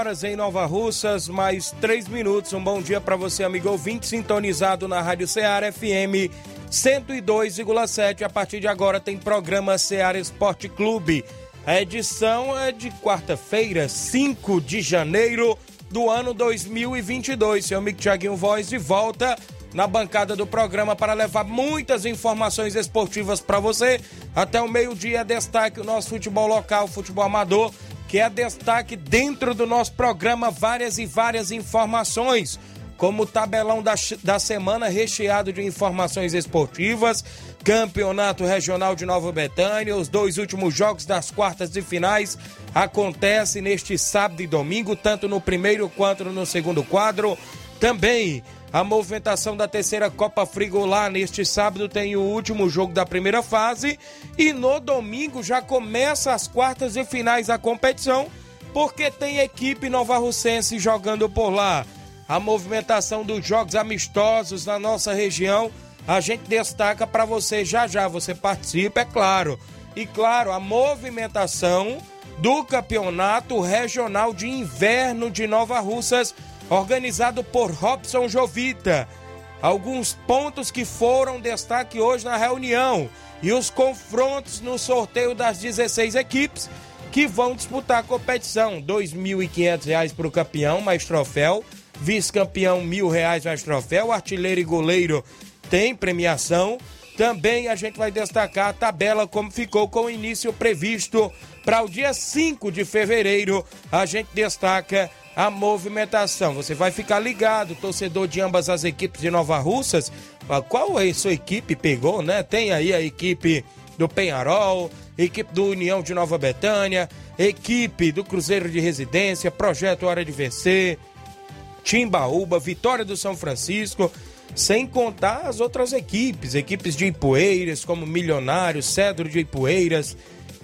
Horas em Nova Russas, mais 3 minutos. Um bom dia para você, amigo ouvinte, sintonizado na Rádio Ceará FM 102,7. A partir de agora tem programa Ceará Esporte Clube. A edição é de quarta-feira, 5 de janeiro do ano 2022. Seu amigo Tiaguinho Voz de volta na bancada do programa para levar muitas informações esportivas para você. Até o meio-dia, destaque o nosso futebol local, futebol amador que é destaque dentro do nosso programa várias e várias informações, como o tabelão da, da semana recheado de informações esportivas, Campeonato Regional de Nova Betânia, os dois últimos jogos das quartas de finais acontecem neste sábado e domingo, tanto no primeiro quanto no segundo quadro. Também a movimentação da terceira Copa Frigolar neste sábado tem o último jogo da primeira fase e no domingo já começa as quartas e finais da competição, porque tem equipe Nova Russense jogando por lá. A movimentação dos jogos amistosos na nossa região, a gente destaca para você já já, você participa, é claro. E claro, a movimentação do Campeonato Regional de Inverno de Nova Russas organizado por Robson Jovita. Alguns pontos que foram destaque hoje na reunião e os confrontos no sorteio das 16 equipes que vão disputar a competição. R$ 2.500 para o campeão, mais troféu. Vice-campeão, R$ 1.000 mais troféu. Artilheiro e goleiro tem premiação. Também a gente vai destacar a tabela como ficou com o início previsto para o dia 5 de fevereiro. A gente destaca a movimentação. Você vai ficar ligado, torcedor de ambas as equipes de Nova Russas, qual a sua equipe pegou, né? Tem aí a equipe do Penharol, equipe do União de Nova Betânia, equipe do Cruzeiro de Residência, Projeto Hora de Vencer, Timbaúba, Vitória do São Francisco, sem contar as outras equipes, equipes de Ipueiras, como Milionários, Cedro de Ipueiras,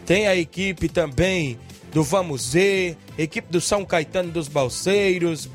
tem a equipe também do Vamos Ver, equipe do São Caetano dos Balseiros,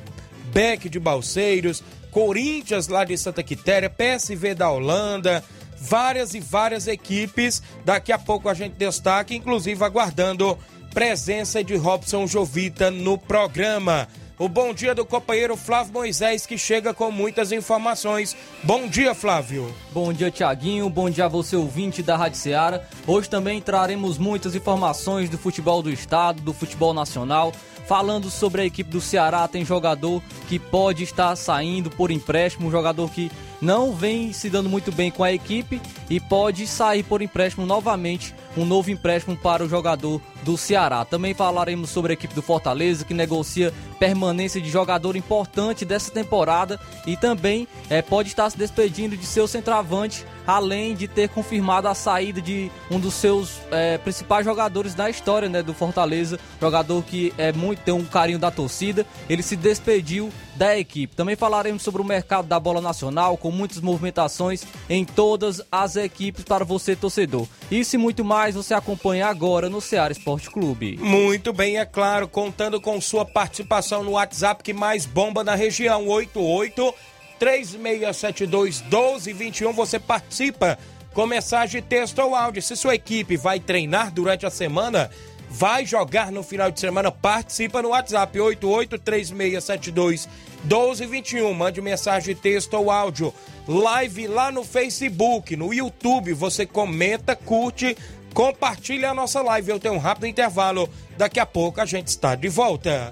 Beck de Balseiros, Corinthians lá de Santa Quitéria, PSV da Holanda, várias e várias equipes. Daqui a pouco a gente destaca, inclusive aguardando presença de Robson Jovita no programa. O bom dia do companheiro Flávio Moisés, que chega com muitas informações. Bom dia, Flávio. Bom dia, Tiaguinho. Bom dia a você, ouvinte da Rádio Ceará. Hoje também traremos muitas informações do futebol do estado, do futebol nacional. Falando sobre a equipe do Ceará, tem jogador que pode estar saindo por empréstimo, um jogador que não vem se dando muito bem com a equipe e pode sair por empréstimo novamente, um novo empréstimo para o jogador do Ceará. Também falaremos sobre a equipe do Fortaleza, que negocia permanência de jogador importante dessa temporada e também é, pode estar se despedindo de seu centroavante, além de ter confirmado a saída de um dos seus é, principais jogadores da história né, do Fortaleza, jogador que é muito tem um carinho da torcida. Ele se despediu da equipe. Também falaremos sobre o mercado da bola nacional, com muitas movimentações em todas as equipes para você, torcedor. Isso e muito mais você acompanha agora no Ceará Esporte Clube. Muito bem, é claro, contando com sua participação no WhatsApp que mais bomba na região, 88 3672 1221. Você participa com mensagem, texto ou áudio. Se sua equipe vai treinar durante a semana, vai jogar no final de semana, participa no WhatsApp 883672 1221. Mande mensagem, texto ou áudio. Live lá no Facebook, no YouTube. Você comenta, curte, compartilha a nossa live. Eu tenho um rápido intervalo. Daqui a pouco a gente está de volta.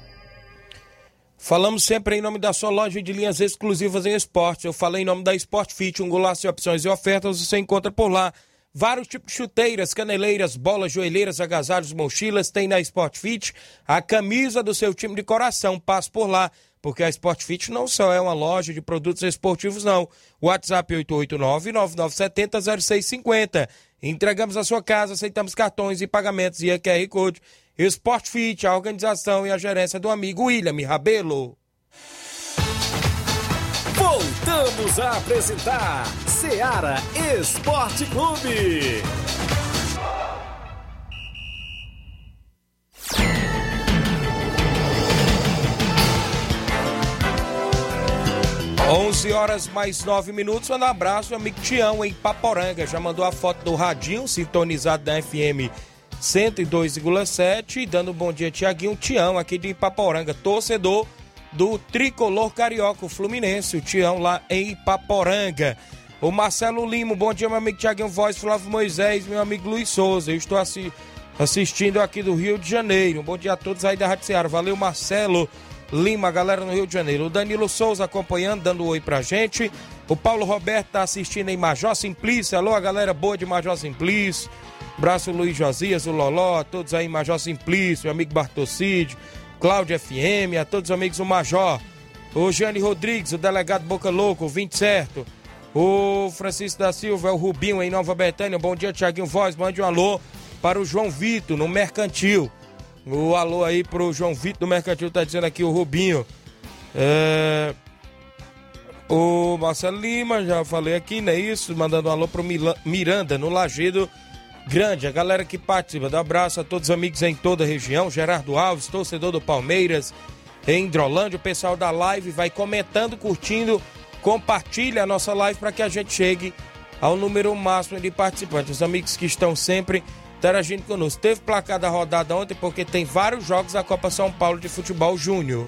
Falamos sempre em nome da sua loja de linhas exclusivas em esportes. Eu falei em nome da Sport Fit, um golaço de opções e ofertas. Você encontra por lá vários tipos de chuteiras, caneleiras, bolas, joelheiras, agasalhos, mochilas. Tem na Sport Fit a camisa do seu time de coração. Passe por lá, porque a Sport Fit não só é uma loja de produtos esportivos, não. WhatsApp 889-9970-0650. Entregamos a sua casa, aceitamos cartões e pagamentos e a QR Code. Sport Fit, a organização e a gerência do amigo William Rabelo. Voltamos a apresentar Seara Esporte Clube. 11 horas mais 9 minutos. Um abraço, amigo Tião, em Paporanga. Já mandou a foto do Radinho, sintonizado da FM 102,7. Dando bom dia, Tiaguinho. Tião, aqui de Ipaporanga, torcedor do tricolor carioca, o Fluminense. O Tião lá em Ipaporanga. O Marcelo Limo, bom dia, meu amigo Tiaguinho Voz, Flávio Moisés, meu amigo Luiz Souza. Eu estou assi assistindo aqui do Rio de Janeiro. Bom dia a todos aí da Rádio Ceará. Valeu, Marcelo. Lima, galera no Rio de Janeiro. O Danilo Souza acompanhando, dando um oi pra gente. O Paulo Roberto tá assistindo em Major Simplício. Alô, a galera boa de Major Simplício. Abraço Luiz Josias, o Loló, a todos aí Major Simplício, amigo Bartocídio, Cláudio FM, a todos os amigos do Major. O Gianni Rodrigues, o delegado Boca Louco, o 20 certo. O Francisco da Silva, o Rubinho em Nova Betânia. Bom dia, Tiaguinho Voz. Mande um alô para o João Vitor, no Mercantil. O alô aí pro João Vitor do Mercantil, tá dizendo aqui o Rubinho. É... O Marcelo Lima, já falei aqui, não é isso? Mandando um alô pro Miranda, no Lagedo Grande. A galera que participa. Dá abraço a todos os amigos em toda a região. Gerardo Alves, torcedor do Palmeiras, em Hidrolândia. O pessoal da live vai comentando, curtindo, compartilha a nossa live para que a gente chegue ao número máximo de participantes. Os amigos que estão sempre interagindo conosco. Teve placar da rodada ontem porque tem vários jogos da Copa São Paulo de Futebol Júnior.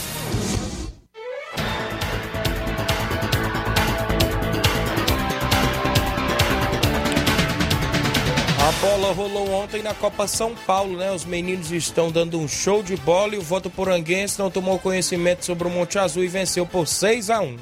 Bola rolou ontem na Copa São Paulo, né? Os meninos estão dando um show de bola e o voto poranguense não tomou conhecimento sobre o Monte Azul e venceu por 6 a 1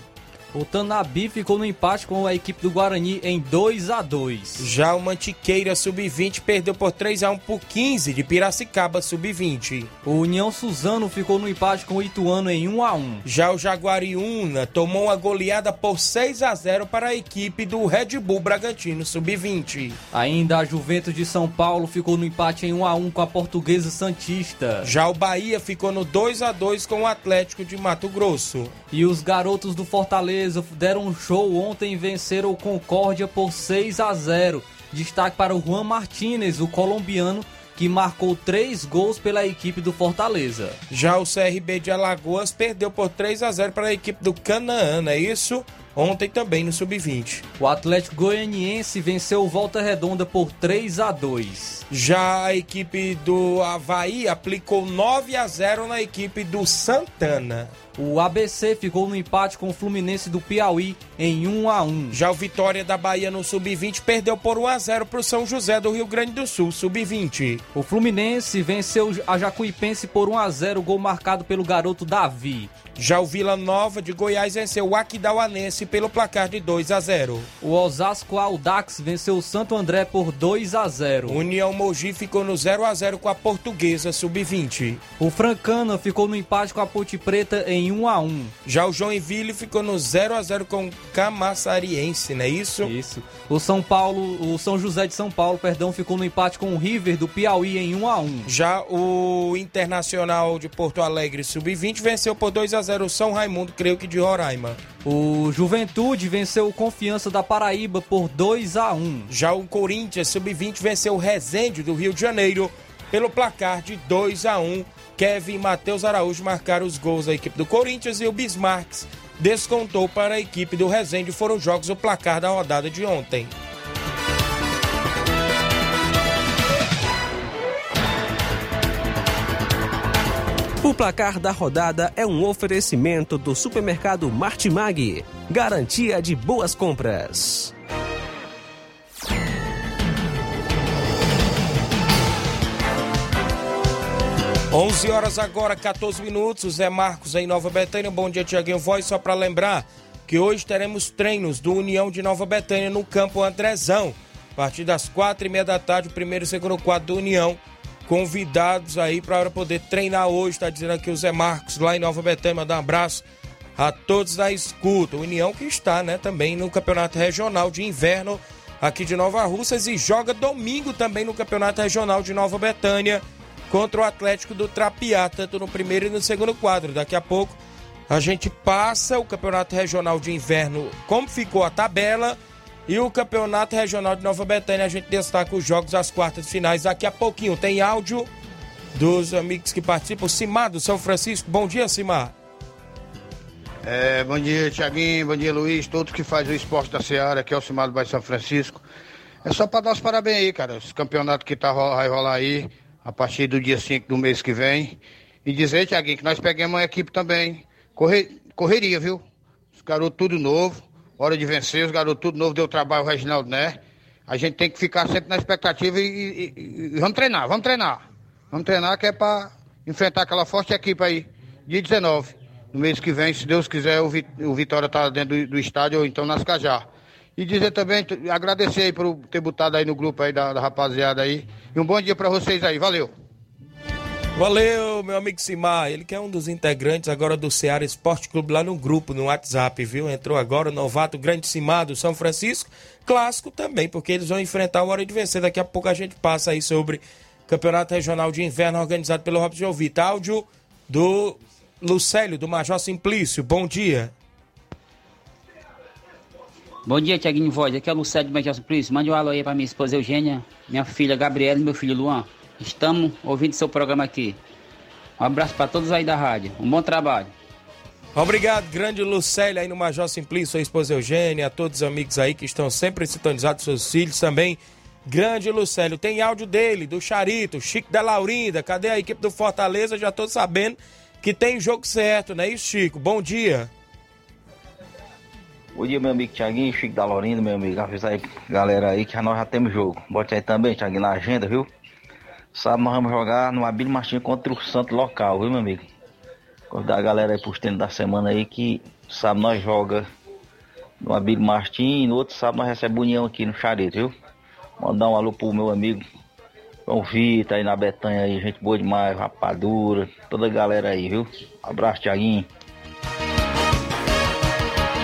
o Tanabi ficou no empate com a equipe do Guarani em 2 a 2 Já o Mantiqueira Sub-20 perdeu por 3 a 1 por 15 de Piracicaba Sub-20. O União Suzano ficou no empate com o Ituano em 1 a 1 Já o Jaguariúna tomou uma goleada por 6 a 0 para a equipe do Red Bull Bragantino Sub-20. Ainda a Juventus de São Paulo ficou no empate em 1 a 1 com a Portuguesa Santista. Já o Bahia ficou no 2 a 2 com o Atlético de Mato Grosso. E os garotos do Fortaleza Fortaleza deram um show ontem e venceram o Concórdia por 6 a 0. Destaque para o Juan Martinez, o colombiano, que marcou três gols pela equipe do Fortaleza. Já o CRB de Alagoas perdeu por 3 a 0 para a equipe do Canaã, é isso? ontem também no Sub-20. O Atlético Goianiense venceu Volta Redonda por 3 a 2. Já a equipe do Havaí aplicou 9 a 0 na equipe do Santana. O ABC ficou no empate com o Fluminense do Piauí em 1 a 1. Já o Vitória da Bahia no Sub-20 perdeu por 1 a 0 para o São José do Rio Grande do Sul, Sub-20. O Fluminense venceu a Jacuipense por 1 a 0, gol marcado pelo garoto Davi. Já o Vila Nova de Goiás venceu o Aquidauanense pelo placar de 2 a 0. O Osasco Aldax venceu o Santo André por 2 a 0. União Mogi ficou no 0 a 0 com a Portuguesa Sub-20. O Francana ficou no empate com a Ponte Preta em 1 a 1. Já o Joinville ficou no 0 a 0 com o Camaçariense, não é isso? Isso. O São Paulo, o São José de São Paulo, perdão, ficou no empate com o River do Piauí em 1 a 1. Já o Internacional de Porto Alegre Sub-20 venceu por 2 a 0 o São Raimundo, creio que de Roraima. O Juventude venceu o Confiança da Paraíba por 2 a 1. Já o Corinthians Sub-20 venceu o Resende do Rio de Janeiro pelo placar de 2 a 1. Kevin e Matheus Araújo marcaram os gols da equipe do Corinthians e o Bismarcks descontou para a equipe do Resende. Foram jogos o placar da rodada de ontem. O placar da rodada é um oferecimento do supermercado Martimag. Garantia de boas compras. 11 horas agora, 14 minutos. O Zé Marcos em Nova Betânia. Bom dia, Tiaguinho Voz. Só para lembrar que hoje teremos treinos do União de Nova Betânia no campo Andrezão. A partir das quatro e meia da tarde, o primeiro e segundo quadro do União. Convidados aí para poder treinar hoje. Está dizendo aqui o Zé Marcos lá em Nova Betânia. Mandar um abraço a todos da escuta. O União que está, né, também no Campeonato Regional de Inverno aqui de Nova Russas e joga domingo também no Campeonato Regional de Nova Betânia contra o Atlético do Trapiá, tanto no primeiro e no segundo quadro. Daqui a pouco a gente passa o Campeonato Regional de Inverno, como ficou a tabela, e o Campeonato Regional de Nova Betânia. A gente destaca os jogos das quartas finais daqui a pouquinho. Tem áudio dos amigos que participam. Simar do São Francisco. Bom dia, Simar. É, bom dia, Tiaguinho. Bom dia, Luiz. Todos que fazem o esporte da Seara, aqui é o Simar do Bairro São Francisco. É só para dar os parabéns aí, cara. Esse campeonato que tá, vai rolar aí a partir do dia 5 do mês que vem. E dizer, Tiaguinho, que nós pegamos uma equipe também. Correr, correria, viu? Os garotos tudo novo. Hora de vencer, os garotos tudo novo. Deu trabalho o Reginaldo, né? A gente tem que ficar sempre na expectativa e, e, e, vamos treinar, vamos treinar. Vamos treinar que é para enfrentar aquela forte equipe aí, dia 19. No mês que vem, se Deus quiser, o, o Vitória tá dentro do, do, estádio ou então nas Cajá. E dizer também, agradecer aí por ter botado aí no grupo aí da, da rapaziada aí. E um bom dia para vocês aí, valeu. Valeu, meu amigo Simar. Ele que é um dos integrantes agora do Ceará Esporte Clube lá no grupo, no WhatsApp, viu? Entrou agora o novato grande Simar do São Francisco. Clássico também, porque eles vão enfrentar a hora de vencer. Daqui a pouco a gente passa aí sobre Campeonato Regional de Inverno organizado pelo Robson Jovita. Áudio do Lucélio, do Major Simplício. Bom dia. Bom dia, Tiaguinho Voz. Aqui é o Lucélio do Major Simplício. Mande um alô aí pra minha esposa Eugênia, minha filha Gabriela e meu filho Luan. Estamos ouvindo seu programa aqui. Um abraço para todos aí da rádio. Um bom trabalho. Obrigado, grande Lucélia aí no Major Simplício, sua esposa Eugênia, a todos os amigos aí que estão sempre sintonizados, seus filhos também. Grande Lucélio, tem áudio dele, do Charito, Chico da Laurinda, cadê a equipe do Fortaleza? Já tô sabendo que tem jogo certo, não é isso, Chico? Bom dia. Bom dia, meu amigo Tiaguinho, Chico da Laurinda, meu amigo. Avisa aí, galera aí, que nós já temos jogo. Bote aí também, Tiaguinho, na agenda, viu? Sábado nós vamos jogar no Abílio Martins contra o Santo Local, viu, meu amigo? Convidar a galera aí pros treinos da semana aí que sábado nós joga no Abílio Martins e no outro sábado nós recebemos união aqui no Charito, viu? Mandar um alô pro meu amigo João Vitor aí na Betanha aí, gente boa demais, rapadura, toda a galera aí, viu? Abraço, Tiaguinho.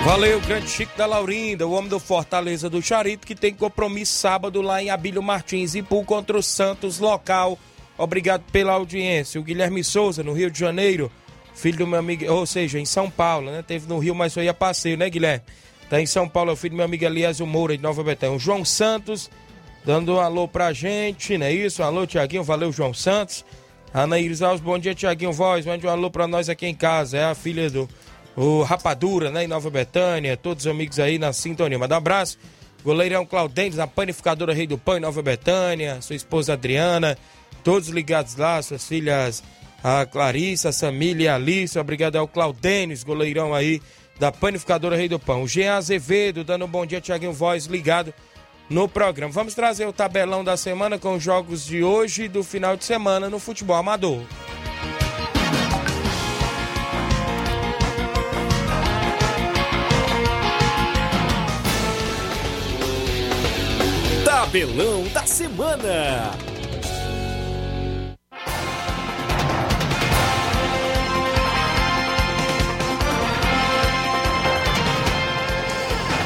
Valeu, grande Chico da Laurinda, o homem do Fortaleza do Charito, que tem compromisso sábado lá em Abílio Martins e Ipu contra o Santos local. Obrigado pela audiência. O Guilherme Souza, no Rio de Janeiro, filho do meu amigo, ou seja, em São Paulo, né? Teve no Rio, mas foi a passeio, né, Guilherme? Tá em São Paulo, é o filho do meu amigo Eliasio Moura, de Nova Betânia. O João Santos, dando um alô pra gente, não é isso? Um alô, Tiaguinho, valeu, João Santos. Ana Iris Alves, bom dia, Tiaguinho Voz, mande um alô pra nós aqui em casa. É a filha do o Rapadura, né, em Nova Betânia, todos os amigos aí na sintonia. Manda um abraço. Goleirão Claudentes, na panificadora Rei do Pão em Nova Betânia, sua esposa Adriana, todos ligados lá, suas filhas a Clarissa, a Samília e a Alice. Obrigado ao Claudênis, goleirão aí da panificadora Rei do Pão. O Jean Azevedo, dando um bom dia, Tiaguinho Voz, ligado no programa. Vamos trazer o tabelão da semana com os jogos de hoje e do final de semana no futebol amador. Tabelão da semana.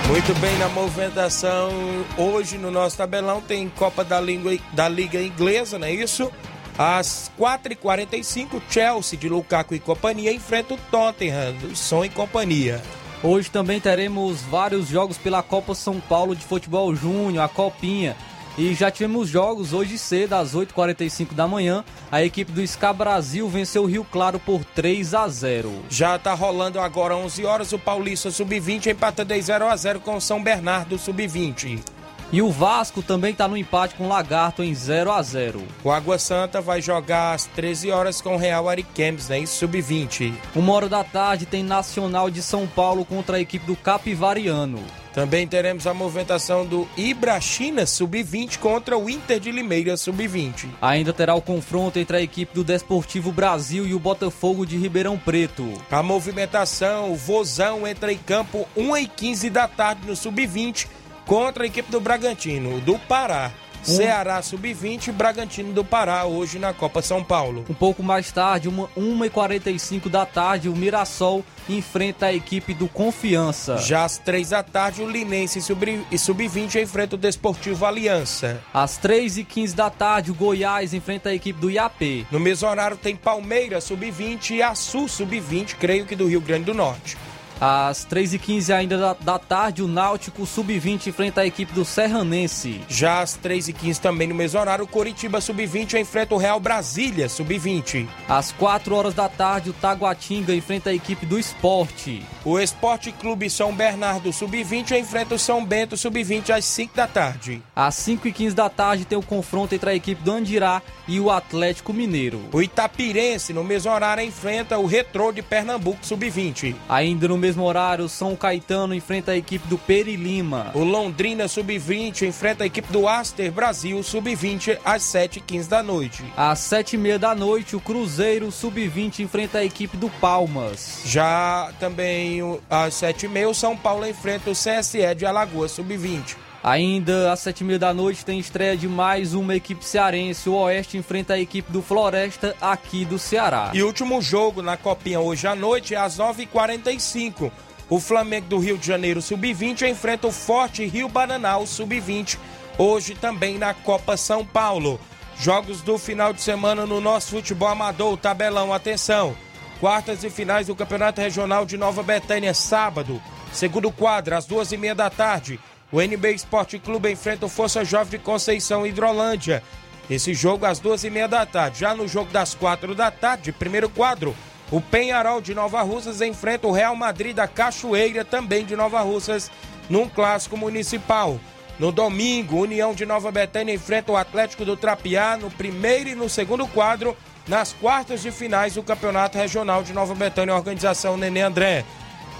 Muito bem, na movimentação hoje no nosso tabelão tem Copa da, Língua, da Liga Inglesa, não é isso? Às 4h45, Chelsea de Lukaku e companhia enfrenta o Tottenham, do Som e companhia. Hoje também teremos vários jogos pela Copa São Paulo de Futebol Júnior, a Copinha. E já tivemos jogos hoje cedo, às 8h45 da manhã. A equipe do SCA Brasil venceu o Rio Claro por 3 a 0 Já tá rolando agora 11 horas o Paulista Sub-20 empata de 0 a 0 com o São Bernardo Sub-20. E o Vasco também está no empate com o Lagarto em 0 a 0 O Água Santa vai jogar às 13 horas com o Real Ariquemes, né? Sub-20. Uma hora da tarde tem Nacional de São Paulo contra a equipe do Capivariano. Também teremos a movimentação do Ibrachina Sub-20 contra o Inter de Limeira Sub-20. Ainda terá o confronto entre a equipe do Desportivo Brasil e o Botafogo de Ribeirão Preto. A movimentação, o Vozão entra em campo 1h15 da tarde no Sub-20 contra a equipe do Bragantino, do Pará. Um... Ceará Sub-20 e Bragantino do Pará, hoje na Copa São Paulo. Um pouco mais tarde, uma, 1h45 da tarde, o Mirassol enfrenta a equipe do Confiança. Já às 3 da tarde, o Linense e Sub-20 enfrenta o Desportivo Aliança. Às 3h15 da tarde, o Goiás enfrenta a equipe do Iapê. No mesmo horário, tem Palmeiras Sub-20 e Açu Sub-20, creio que do Rio Grande do Norte. Às 3h15 ainda da, da, tarde, o Náutico Sub-20 enfrenta a equipe do Serranense. Já às 3h15 também no mesmo horário, o Coritiba Sub-20 enfrenta o Real Brasília Sub-20. Às 4 horas da tarde, o Taguatinga enfrenta a equipe do Esporte. O Esporte Clube São Bernardo Sub-20 enfrenta o São Bento Sub-20 às 5 da tarde. Às 5h15 da tarde tem o confronto entre a equipe do Andirá e o Atlético Mineiro. O Itapirense, no mesmo horário, enfrenta o Retrô de Pernambuco Sub-20. Ainda no mesmo horário, o São Caetano enfrenta a equipe do Peri Lima. O Londrina Sub-20 enfrenta a equipe do Aster Brasil Sub-20 às 7h15 da noite. Às 7h30 da noite, o Cruzeiro Sub-20 enfrenta a equipe do Palmas. Já também às 7h30, o São Paulo enfrenta o CSE de Alagoas Sub-20. Ainda às sete e meia da noite tem estreia de mais uma equipe cearense. O Oeste enfrenta a equipe do Floresta aqui do Ceará. E último jogo na Copinha hoje à noite é às 9h45. O Flamengo do Rio de Janeiro Sub-20 enfrenta o Forte Rio Bananal Sub-20. Hoje também na Copa São Paulo. Jogos do final de semana no nosso futebol amador. Tabelão, atenção. Quartas e finais do Campeonato Regional de Nova Betânia, sábado. Segundo quadro, às duas e meia da tarde. O NB Esporte Clube enfrenta o Força Jovem de Conceição Hidrolândia. Esse jogo às duas e meia da tarde. Já no jogo das quatro da tarde, primeiro quadro, o Penharol de Nova Russas enfrenta o Real Madrid da Cachoeira, também de Nova Russas, num clássico municipal. No domingo, União de Nova Betânia enfrenta o Atlético do Trapiá no primeiro e no segundo quadro, nas quartas de finais do Campeonato Regional de Nova Betânia, organização Nenê André.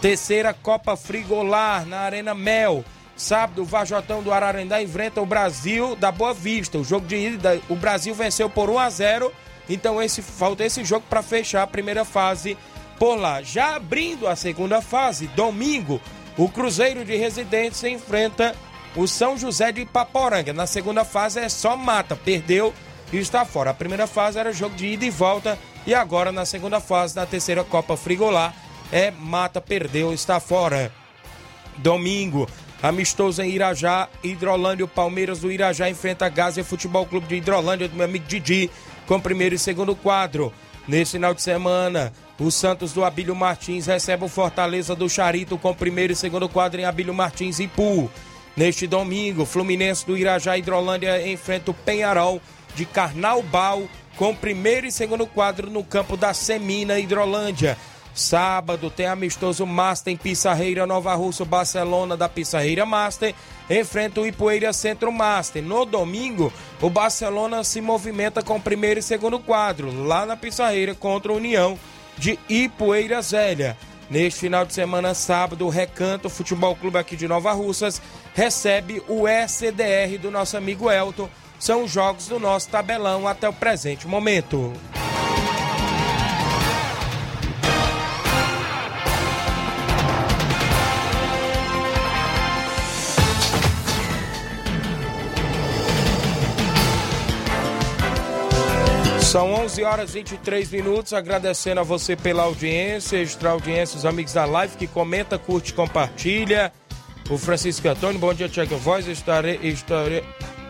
Terceira Copa Frigolar na Arena Mel. Sábado, o Vajotão do Ararendá enfrenta o Brasil da Boa Vista. O jogo de ida, o Brasil venceu por 1 a 0. Então esse falta esse jogo para fechar a primeira fase por lá. Já abrindo a segunda fase, domingo, o Cruzeiro de Residentes enfrenta o São José de Ipaporanga. Na segunda fase é só mata, perdeu e está fora. A primeira fase era jogo de ida e volta e agora na segunda fase da terceira Copa Frigolar é mata, perdeu, está fora. Domingo, Amistoso em Irajá, Hidrolândia, o Palmeiras do Irajá enfrenta Gásia Futebol Clube de Hidrolândia, do meu amigo Didi, com primeiro e segundo quadro. Nesse final de semana, o Santos do Abílio Martins recebe o Fortaleza do Charito com primeiro e segundo quadro em Abílio Martins e Pu. Neste domingo, Fluminense do Irajá Hidrolândia enfrenta o Penharol de Carnaubal com primeiro e segundo quadro no campo da Semina Hidrolândia. Sábado tem amistoso Master em Pissarreira, Nova Russa, Barcelona da Pissarreira Master enfrenta o Ipueira Centro Master. No domingo, o Barcelona se movimenta com o primeiro e segundo quadro, lá na Pissarreira contra a União de Ipueira Zélia. Neste final de semana, sábado, o Recanto Futebol Clube aqui de Nova Russas recebe o SDR do nosso amigo Elton. São os jogos do nosso tabelão até o presente momento. São 11 horas e 23 minutos. Agradecendo a você pela audiência, extra audiência, os amigos da live que comenta, curte, compartilha. O Francisco Antônio, bom dia, Tiago Voz. Estarei, estarei,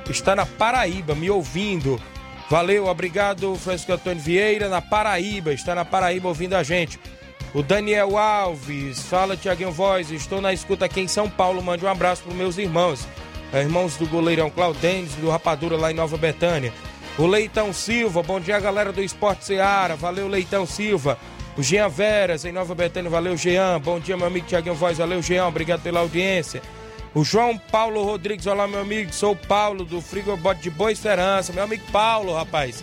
está na Paraíba, me ouvindo. Valeu, obrigado, Francisco Antônio Vieira, na Paraíba, está na Paraíba ouvindo a gente. O Daniel Alves, fala Tiaguinho Voz, estou na escuta aqui em São Paulo, mande um abraço para meus irmãos, irmãos do goleirão Claudênis, do Rapadura lá em Nova Betânia. O Leitão Silva, bom dia galera do Esporte Seara, valeu Leitão Silva. O Jean Veras, em Nova Betânia, valeu Jean. Bom dia, meu amigo Tiaguinho Voz, valeu Jean, obrigado pela audiência. O João Paulo Rodrigues, olá meu amigo, sou o Paulo do Frigobode de Boa Esperança, meu amigo Paulo, rapaz.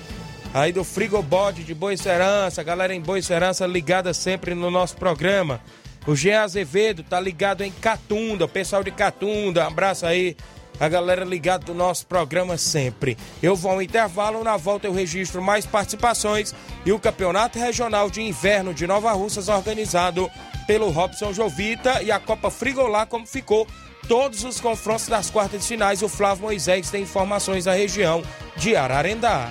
Aí do Frigobode de Boa Esperança, galera em Boa Esperança ligada sempre no nosso programa. O Jean Azevedo tá ligado em Catunda, pessoal de Catunda, abraço aí a galera ligada do nosso programa sempre. Eu vou ao intervalo, na volta eu registro mais participações e o Campeonato Regional de Inverno de Nova Russas organizado pelo Robson Jovita e a Copa Frigolá como ficou todos os confrontos das quartas de finais. O Flávio Moisés tem informações da região de Ararendá.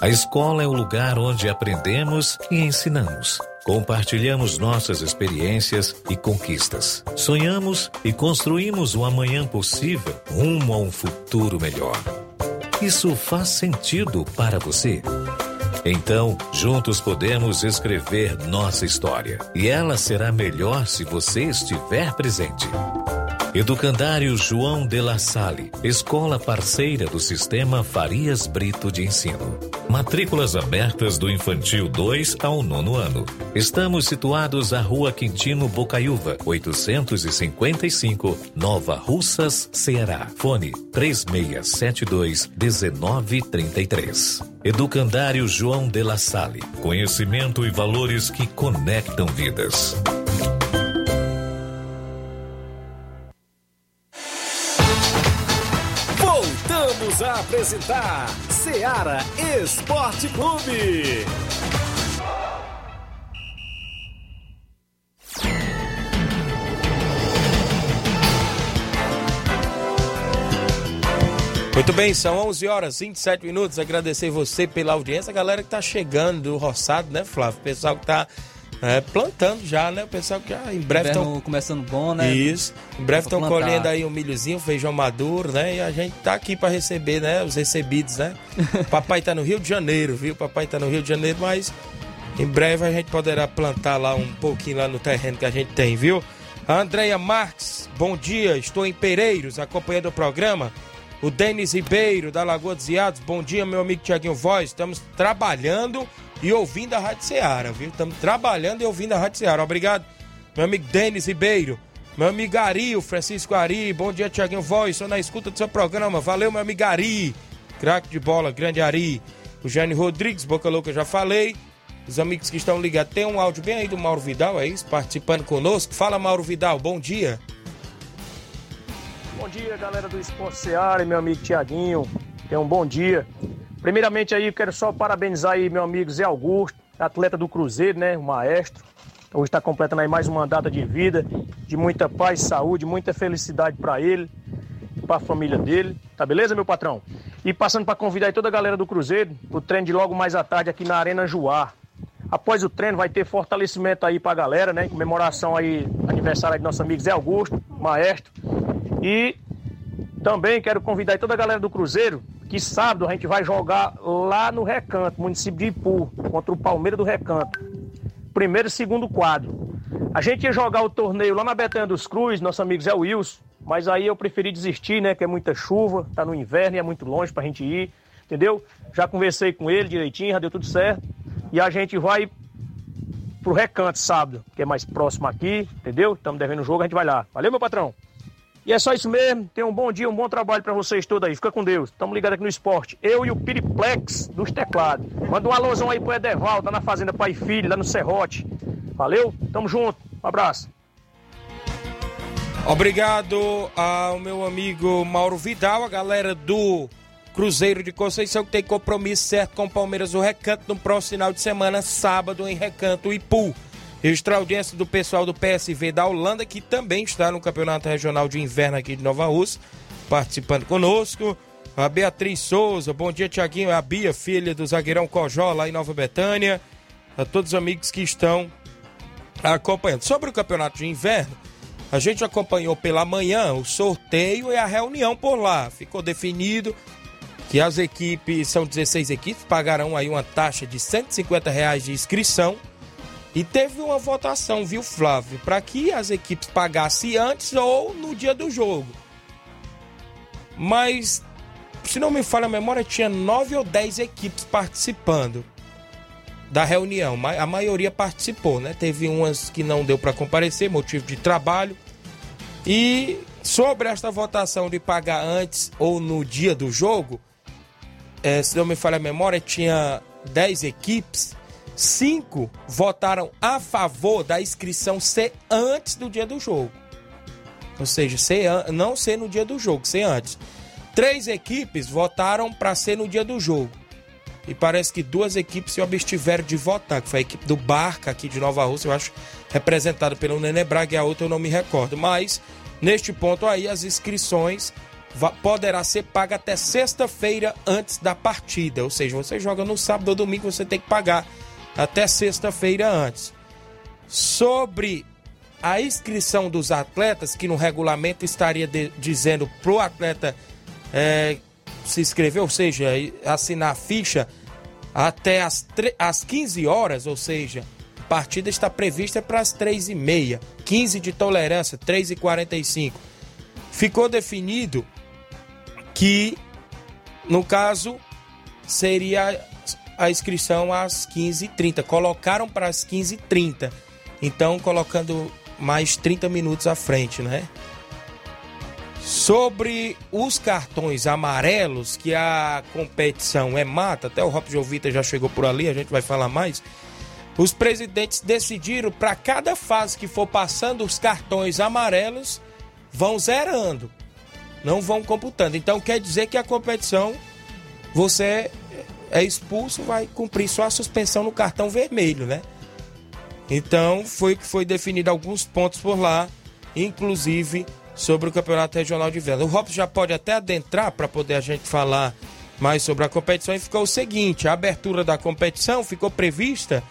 A escola é o lugar onde aprendemos e ensinamos. Compartilhamos nossas experiências e conquistas. Sonhamos e construímos o um amanhã possível rumo a um futuro melhor. Isso faz sentido para você? Então, juntos podemos escrever nossa história. E ela será melhor se você estiver presente. Educandário João de La Salle, escola parceira do Sistema Farias Brito de Ensino. Matrículas abertas do infantil 2 ao nono ano. Estamos situados à Rua Quintino Bocaiúva, 855, Nova Russas, Ceará. Fone 3672 1933. Educandário João de La Salle. Conhecimento e valores que conectam vidas. A apresentar Seara Esporte Clube. Muito bem, são 11 horas 27 minutos. Agradecer você pela audiência, a galera que tá chegando do roçado, né, Flávio? O pessoal que tá É, plantando já, né? O pessoal que já em breve estão. começando bom, né? Isso. Em breve estão colhendo aí um milhozinho, feijão maduro, né? E a gente tá aqui para receber, né? Os recebidos, né? Papai tá no Rio de Janeiro, viu? Papai tá no Rio de Janeiro, mas em breve a gente poderá plantar lá um pouquinho lá no terreno que a gente tem, viu? A Andréia Marques, bom dia. Estou em Pereiros acompanhando o programa. O Denis Ribeiro, da Lagoa dos Iados, bom dia, meu amigo Tiaguinho Voz. Estamos trabalhando e ouvindo a Rádio Ceará, viu? Estamos trabalhando e ouvindo a Rádio Ceará. Obrigado, meu amigo Denis Ribeiro. Meu amigo Ari, o Francisco Ari. Bom dia, Tiaguinho Voz. Estou na escuta do seu programa. Valeu, meu amigo Ari. Craque de bola, grande Ari. O Jane Rodrigues, Boca Louca, já falei. Os amigos que estão ligados, tem um áudio bem aí do Mauro Vidal, é isso? Participando conosco. Fala, Mauro Vidal, bom dia. Bom dia, galera do Esporte Seara e meu amigo Tiaguinho. Tenham um bom dia. Primeiramente aí, quero só parabenizar aí meu amigo Zé Augusto, atleta do Cruzeiro, né? O maestro. Hoje está completando aí mais uma data de vida, de muita paz, saúde, muita felicidade para ele e para a família dele. Tá beleza, meu patrão? E passando para convidar aí toda a galera do Cruzeiro pro treino de logo mais à tarde aqui na Arena Juá. Após o treino vai ter fortalecimento aí pra galera, né? Em comemoração aí, aniversário aí do nosso amigo Zé Augusto, maestro. E também quero convidar toda a galera do Cruzeiro, que sábado a gente vai jogar lá no Recanto, município de Ipu, contra o Palmeiras do Recanto. Primeiro e segundo quadro. A gente ia jogar o torneio lá na Betânia dos Cruz, nosso amigo Zé Wilson, mas aí eu preferi desistir, né? Que é muita chuva, tá no inverno e é muito longe pra gente ir, entendeu? Já conversei com ele direitinho, já deu tudo certo. E a gente vai pro Recanto sábado, que é mais próximo aqui, entendeu? Estamos devendo o jogo, a gente vai lá. Valeu, meu patrão? E é só isso mesmo. Tenham um bom dia, um bom trabalho pra vocês todos aí. Fica com Deus. Tamo ligados aqui no esporte. Eu e o Piriplex dos teclados. Manda um alôzão aí pro Edeval, tá na Fazenda Pai e Filho, lá no Serrote. Valeu? Tamo junto. Um abraço. Obrigado ao meu amigo Mauro Vidal, a galera do Cruzeiro de Conceição, que tem compromisso certo com o Palmeiras do Recanto no próximo final de semana, sábado, em Recanto Ipu. Registrar audiência do pessoal do PSV da Holanda, que também está no Campeonato Regional de Inverno aqui de Nova Rússia, participando conosco. A Beatriz Souza, bom dia, Tiaguinho. A Bia, filha do zagueirão Cojó, lá em Nova Betânia. A todos os amigos que estão acompanhando. Sobre o Campeonato de Inverno, a gente acompanhou pela manhã o sorteio e a reunião por lá. Ficou definido que as equipes, são 16 equipes, pagarão aí uma taxa de 150 reais de inscrição. E teve uma votação, viu, Flávio, para que as equipes pagassem antes ou no dia do jogo. Mas, se não me falha a memória, tinha nove ou dez equipes participando da reunião. A maioria participou, né? Teve umas que não deu para comparecer, motivo de trabalho. E sobre esta votação de pagar antes ou no dia do jogo, eh, se não me falha a memória, tinha 10 equipes, cinco votaram a favor da inscrição ser antes do dia do jogo. Ou seja, ser an- não ser no dia do jogo, ser antes. Três equipes votaram para ser no dia do jogo. E parece que duas equipes se abstiveram de votar, que foi a equipe do Barca aqui de Nova Rússia, eu acho, representada pelo Nenê Braga e a outra eu não me recordo. Mas, neste ponto aí, as inscrições poderá ser paga até sexta-feira antes da partida. Ou seja, você joga no sábado ou domingo, você tem que pagar até sexta-feira antes. Sobre a inscrição dos atletas, que no regulamento estaria de- dizendo pro atleta é, se inscrever, ou seja, assinar a ficha até as, às 15 horas, ou seja, a partida está prevista para as 3h30, 15 de tolerância, 3h45. Ficou definido que, no caso, seria a inscrição às 15h30. Colocaram para as 15h30. Então, colocando mais 30 minutos à frente, né? Sobre os cartões amarelos, que a competição é mata, até o Rob Jovita já chegou por ali, a gente vai falar mais. Os presidentes decidiram para cada fase que for passando, os cartões amarelos vão zerando, não vão computando. Então quer dizer que a competição você é expulso, vai cumprir só a suspensão no cartão vermelho, né? Então foi que foi definido alguns pontos por lá, inclusive sobre o Campeonato Regional de Inverno. O Robson já pode até adentrar para poder a gente falar mais sobre a competição e ficou o seguinte: a abertura da competição ficou prevista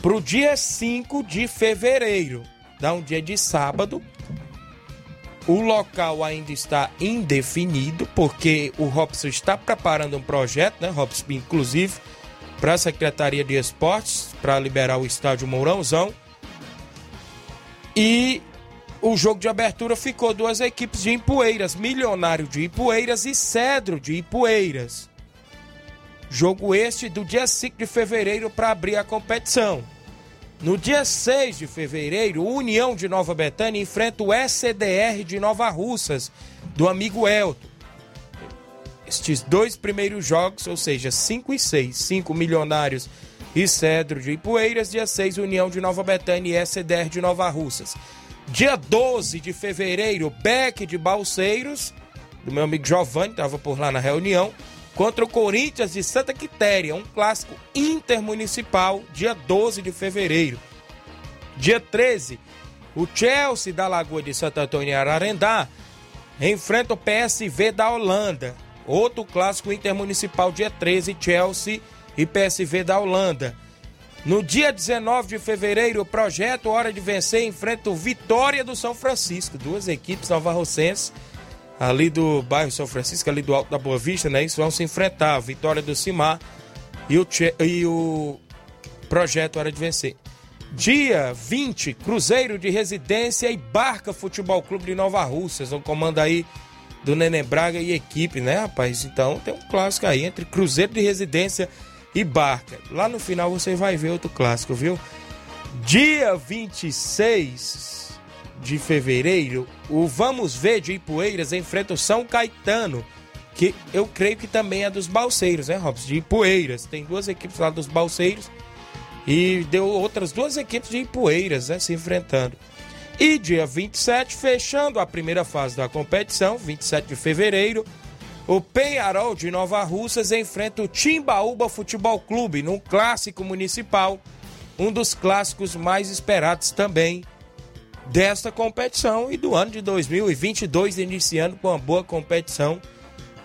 para o dia 5 de fevereiro. Dá um dia de sábado. O local ainda está indefinido, porque o Robson está preparando um projeto, né, Robson, inclusive, para a Secretaria de Esportes, para liberar o estádio Mourãozão. E o jogo de abertura ficou duas equipes de Ipueiras, Milionário de Ipueiras e Cedro de Ipueiras. Jogo este do dia 5 de fevereiro para abrir a competição. No dia 6 de fevereiro, União de Nova Betânia enfrenta o SDR de Nova Russas, do amigo Elton. Estes dois primeiros jogos, ou seja, 5 e 6, 5 Milionários e Cedro de Ipueiras, dia 6, União de Nova Betânia e SDR de Nova Russas. Dia 12 de fevereiro, Beck de Balseiros, do meu amigo Giovanni, estava por lá na reunião, contra o Corinthians de Santa Quitéria, um clássico intermunicipal, dia 12 de fevereiro. Dia 13, o Chelsea da Lagoa de Santo Antônio e Ararendá enfrenta o PSV da Holanda. Outro clássico intermunicipal, dia 13, Chelsea e PSV da Holanda. No dia 19 de fevereiro, o projeto Hora de Vencer enfrenta o Vitória do São Francisco. Duas equipes novarrocenses ali do bairro São Francisco, ali do Alto da Boa Vista, né? Isso vão se enfrentar. Vitória do Cimar e o, e o projeto Hora de Vencer. Dia 20, Cruzeiro de Residência e Barca Futebol Clube de Nova Russas. Um comando aí do Neném Braga e equipe, né, rapaz? Então tem um clássico aí entre Cruzeiro de Residência e Barca. Lá no final você vai ver outro clássico, viu? Dia 26 de fevereiro, o Vamos Ver de Ipueiras enfrenta o São Caetano, que eu creio que também é dos Balseiros, né, Robson? De Ipueiras. Tem duas equipes lá dos Balseiros e deu outras duas equipes de Ipueiras, né, se enfrentando. E dia 27, fechando a primeira fase da competição, 27 de fevereiro, o Penharol de Nova Russas enfrenta o Timbaúba Futebol Clube num clássico municipal, um dos clássicos mais esperados também desta competição e do ano de 2022, iniciando com uma boa competição.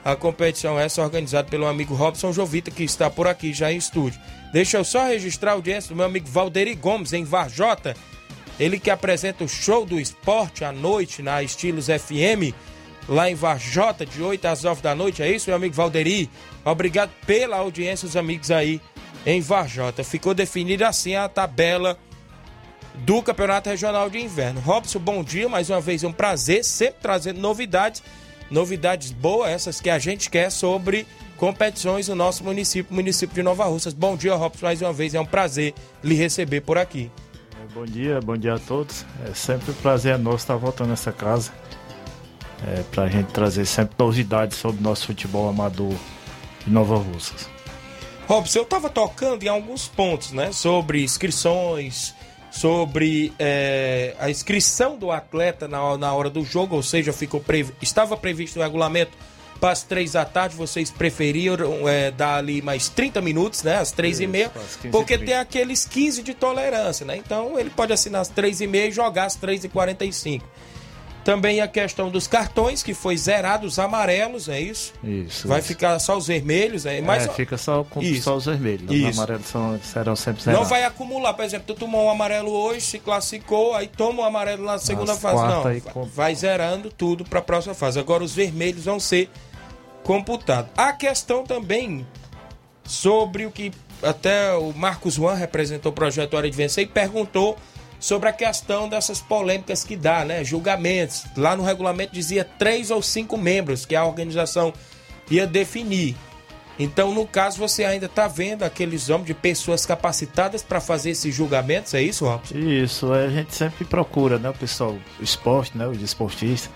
A competição essa organizada pelo amigo Robson Jovita, que está por aqui já em estúdio. Deixa eu só registrar a audiência do meu amigo Valderi Gomes, em Varjota. Ele que apresenta o show do esporte à noite na Estilos FM, lá em Varjota, de 8 às 9 da noite. É isso, meu amigo Valderi? Obrigado pela audiência, os amigos aí em Varjota. Ficou definida assim a tabela do Campeonato Regional de Inverno. Robson, bom dia, mais uma vez é um prazer, sempre trazendo novidades, novidades boas, essas que a gente quer sobre competições no nosso município, município de Nova Russas. Bom dia, Robson, mais uma vez é um prazer lhe receber por aqui. Bom dia, bom dia a todos. É sempre um prazer nosso estar voltando nessa casa. É, para a gente trazer sempre novidades sobre o nosso futebol amador de Nova Russas. Robson, eu estava tocando em alguns pontos, né? Sobre inscrições, sobre é, a inscrição do atleta na, na hora do jogo, ou seja, ficou previ, estava previsto no regulamento para as três da tarde, vocês preferiram é, dar ali mais 30 minutos, né? Às três Isso, e meia, porque tem aqueles 15 de tolerância, né? Então ele pode assinar às três e meia e jogar às três e quarenta e cinco. Também a questão dos cartões, que foi zerado os amarelos, é isso? Isso. Vai isso. ficar só os vermelhos, é? Mas, é, fica só com isso. só os vermelhos. Isso. Os amarelos são, serão sempre zerados. Não vai acumular, por exemplo, tu tomou um amarelo hoje, se classificou, aí toma o um amarelo na segunda As fase. Não, vai, vai zerando tudo para a próxima fase. Agora os vermelhos vão ser computados. A questão também sobre o que até o Marcos Juan representou o projeto Hora de Vencer e perguntou sobre a questão dessas polêmicas que dá, né? Julgamentos. Lá no regulamento dizia três ou cinco membros que a organização ia definir. Então, no caso, você ainda está vendo aqueles homens de pessoas capacitadas para fazer esses julgamentos, é isso, Robson? Isso, a gente sempre procura, né, o pessoal, o esporte, né, os esportistas.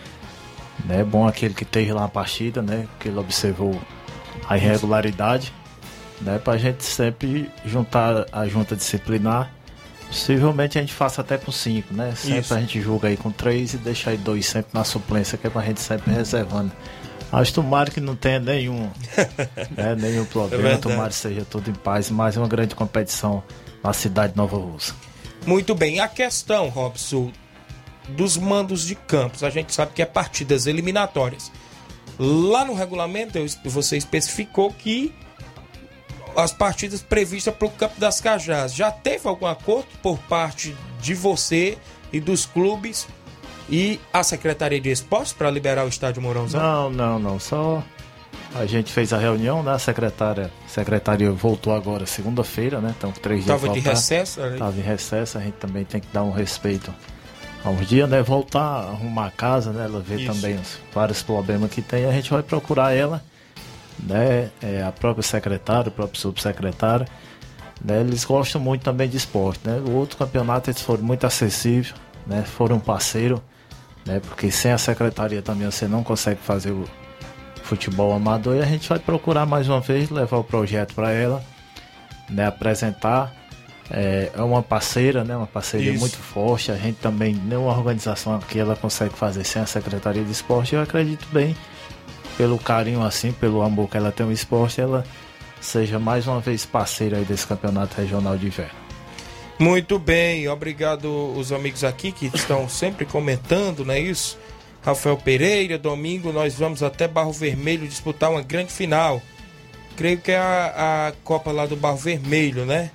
Né, é bom aquele que teve lá a partida, né, que ele observou a irregularidade, né, para a gente sempre juntar a junta disciplinar Possivelmente a gente faça até com 5, né? Sempre Isso. a gente julga aí com 3 e deixa aí dois sempre na suplência, que é pra gente sempre reservando. Mas tomara que não tenha nenhum, né, nenhum problema, é tomara que seja tudo em paz, mais uma grande competição na cidade de Nova Rússia. Muito bem, a questão, Robson, dos mandos de campos, a gente sabe que é partidas eliminatórias. Lá no regulamento você especificou que as partidas previstas para o Campo das Cajás. Já teve algum acordo por parte de você e dos clubes e a Secretaria de Esportes para liberar o estádio Mourãozão? Não, não, não. Só a gente fez a reunião, né? A secretária, a secretaria voltou agora segunda-feira, né? Então, três dias Tava de recesso? Aí. Tava em recesso, a gente também tem que dar um respeito aos dias, né? Voltar, arrumar a casa, né? Ela vê Isso. também os vários problemas que tem. A gente vai procurar ela, né? É, a própria secretária, o próprio subsecretário. Né? Eles gostam muito também de esporte, né? O outro campeonato eles foram muito acessíveis, né? Foram um parceiro, né? Porque sem a secretaria também você não consegue fazer o futebol amador e a gente vai procurar mais uma vez levar o projeto para ela, né? Apresentar é, é uma parceira, né? Uma parceria Isso. muito forte. A gente também, nenhuma organização que ela consegue fazer sem a Secretaria de Esporte. Eu acredito bem, pelo carinho assim, pelo amor que ela tem ao esporte, ela seja mais uma vez parceira aí desse campeonato regional de inverno. Muito bem, obrigado os amigos aqui que estão sempre comentando, não é isso? Rafael Pereira, domingo nós vamos até Barro Vermelho disputar uma grande final. Creio que é a, a Copa lá do Barro Vermelho, né?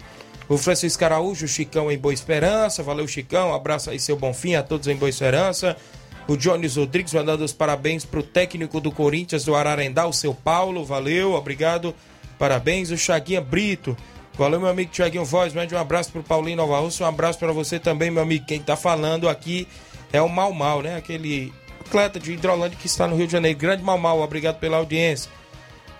O Francisco Araújo, Chicão em Boa Esperança, valeu Chicão, abraço aí seu Bonfim, a todos em Boa Esperança. O Jones Rodrigues mandando os parabéns pro técnico do Corinthians do Ararendá, o seu Paulo, valeu, obrigado, parabéns. O Chaguinha Brito, valeu meu amigo Tiaguinho Voz, mande um abraço pro Paulinho Nova Rússia, um abraço para você também, meu amigo. Quem tá falando aqui é o Mal Mal, né? Aquele atleta de Hidrolândia que está no Rio de Janeiro. Grande Mal Mal, obrigado pela audiência.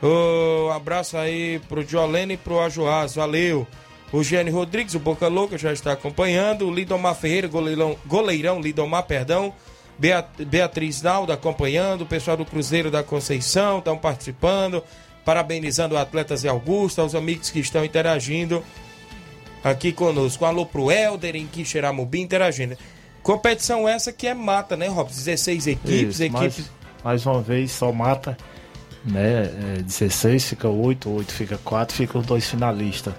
Um abraço aí pro Jolene e pro Ajoás, valeu. O Gênio Rodrigues, o Boca Louca, já está acompanhando. O Lidomar Ferreira, goleirão, goleirão Lidomar, perdão. Bea- Beatriz Naldo acompanhando. O pessoal do Cruzeiro da Conceição estão participando. Parabenizando o Atletas e Augusto, aos amigos que estão interagindo aqui conosco. Alô pro Helder em Quixeramobim interagindo. Competição essa que é mata, né, Robson? 16 equipes, Isso, equipes. mais, mais uma vez só mata, né? É, 16 fica 8, 8 fica 4, fica os dois finalistas.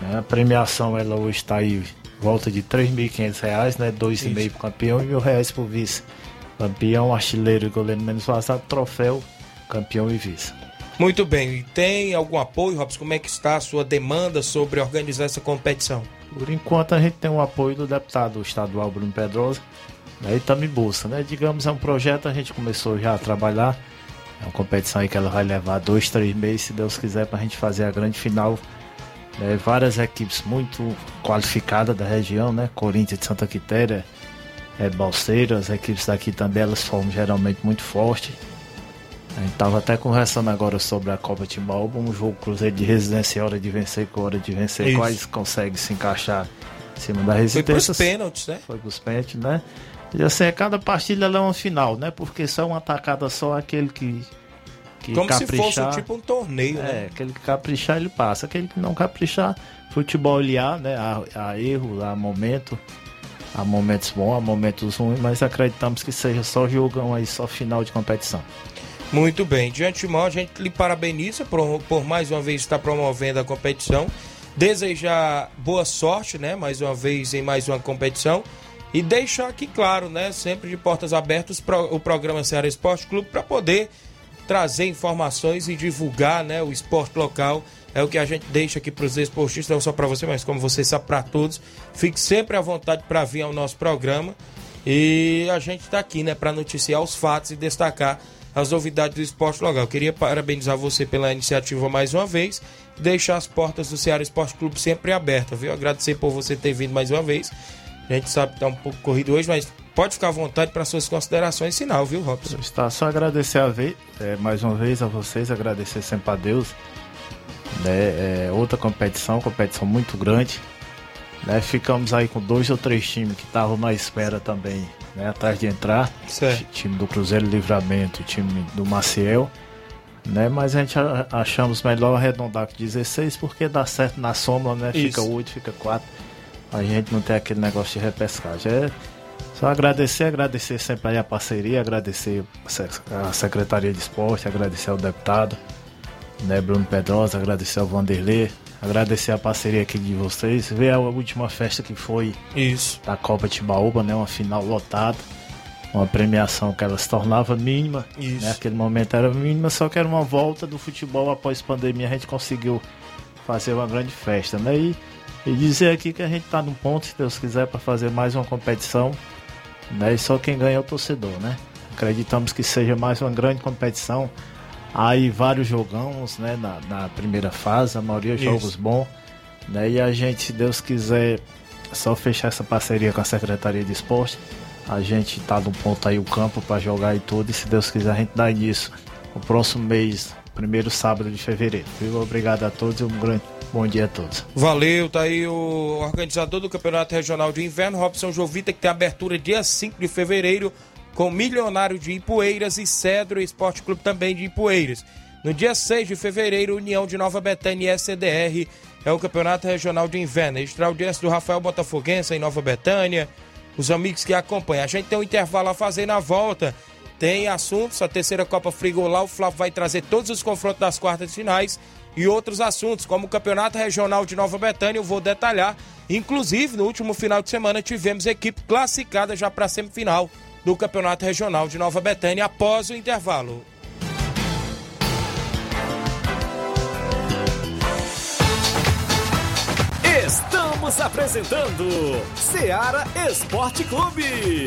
Né, A premiação ela hoje está aí volta de 3.500 reais, né? 2,5 pro campeão e mil reais pro vice. Campeão, artilheiro e goleiro menos vazado, troféu, campeão e vice. Muito bem. E tem algum apoio, Robson? Como é que está a sua demanda sobre organizar essa competição? Por enquanto a gente tem o apoio do deputado estadual Bruno Pedrosa, aí estamos em busca, né? Digamos, é um projeto, a gente começou já a trabalhar, é uma competição aí que ela vai levar dois, três meses, se Deus quiser, para a gente fazer a grande final. Né? várias equipes muito qualificadas da região, né? Corinthians de Santa Quitéria, é, Balseiro, as equipes daqui também, elas formam geralmente muito forte. A gente tava até conversando agora sobre a Copa Timbaúba, um jogo Cruzeiro de residência, hora de vencer com hora de vencer, Isso. quais consegue se encaixar em cima da Foi residência. pros pênaltis, né? Foi pros pênaltis, né? E assim, cada partida é uma final, né? Porque só uma atacada só aquele que, que Como se caprichar. fosse um tipo um torneio, É, né? aquele que caprichar ele passa, aquele que não caprichar, futebol ele há, né? Há, há erro, há momento, há momentos bons, há momentos ruins, mas acreditamos que seja só jogão aí, só final de competição. Muito bem. De antemão, a gente lhe parabeniza por, por mais uma vez estar promovendo a competição. Desejar boa sorte, né? Mais uma vez em mais uma competição. E deixar aqui claro, né? Sempre de portas abertas pro- o programa Ceará Esporte Clube para poder trazer informações e divulgar, né? O esporte local. É o que a gente deixa aqui para os esportistas, não só para você, mas como você sabe, para todos. Fique sempre à vontade para vir ao nosso programa. E a gente está aqui, né, para noticiar os fatos e destacar as novidades do esporte local. Queria parabenizar você pela iniciativa mais uma vez, deixar as portas do Ceará Esporte Clube sempre abertas, viu? Agradecer por você ter vindo mais uma vez. A gente sabe que tá um pouco corrido hoje, mas pode ficar à vontade para suas considerações final, viu, Robson? Está só agradecer a vez, é, mais uma vez a vocês, agradecer sempre a Deus. Né, é, outra competição, competição muito grande. Né, ficamos aí com dois ou três times que estavam na espera também, né, atrás de entrar. Certo. Time do Cruzeiro Livramento, time do Maciel. Né, mas a gente achamos melhor arredondar com 16 porque dá certo na soma, né? Fica Isso. 8, fica 4. A gente não tem aquele negócio de repescagem. É só agradecer, agradecer sempre aí a parceria, agradecer a sec- a Secretaria de Esporte, agradecer ao deputado, né, Bruno Pedrosa, agradecer ao Vanderlei, agradecer a parceria aqui de vocês, ver a última festa que foi Isso. da Copa Timbaúba, né, uma final lotada. uma premiação que ela se tornava mínima. Isso. Né? Aquele momento era mínima, só que era uma volta do futebol após pandemia. A gente conseguiu fazer uma grande festa, né? E, e dizer aqui que a gente está no ponto, se Deus quiser, para fazer mais uma competição. Né? E só quem ganha é o torcedor, né? Acreditamos que seja mais uma grande competição. Há aí vários jogões né? na, na primeira fase, a maioria Isso. jogos bons. Né? E a gente, se Deus quiser, só fechar essa parceria com a Secretaria de Esporte. A gente tá no ponto aí o campo para jogar e tudo. E se Deus quiser, a gente dá início no próximo mês, primeiro sábado de fevereiro. Viu? Obrigado a todos e um grande bom dia a todos. Valeu, tá aí o organizador do Campeonato Regional de Inverno, Robson Jovita, que tem abertura dia 5 de fevereiro com Milionário de Ipueiras e Cedro Esporte Clube também de Ipueiras. No dia 6 de fevereiro, União de Nova Betânia e SDR é o Campeonato Regional de Inverno. Extra audiência do Rafael Botafoguense em Nova Betânia, os amigos que acompanham. A gente tem um intervalo a fazer na volta. Tem assuntos, a terceira Copa Frigolá, o Flávio vai trazer todos os confrontos das quartas finais e outros assuntos, como o Campeonato Regional de Nova Betânia, eu vou detalhar. Inclusive, no último final de semana tivemos equipe classificada já para a semifinal do Campeonato Regional de Nova Betânia após o intervalo. Estamos apresentando Seara Esporte Clube.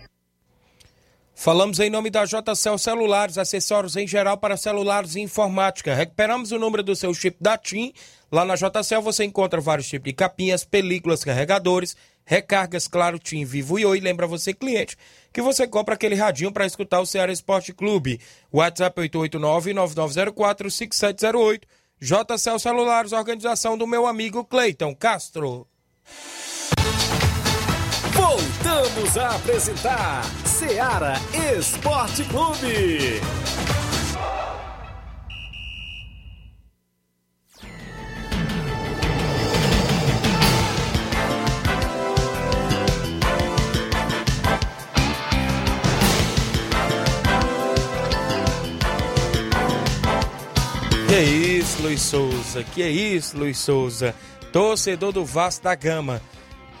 Falamos em nome da JCL Celulares, acessórios em geral para celulares e informática. Recuperamos o número do seu chip da TIM. Lá na JCL você encontra vários tipos de capinhas, películas, carregadores, recargas, claro, TIM, Vivo e Oi. Lembra você, cliente, que você compra aquele radinho para escutar o Ceará Esporte Clube. WhatsApp 889-9904-5708. JCL Celulares, organização do meu amigo Cleiton Castro. Voltamos a apresentar Seara Esporte Clube. Que isso, Luiz Souza? Que isso, Luiz Souza? Torcedor do Vasco da Gama.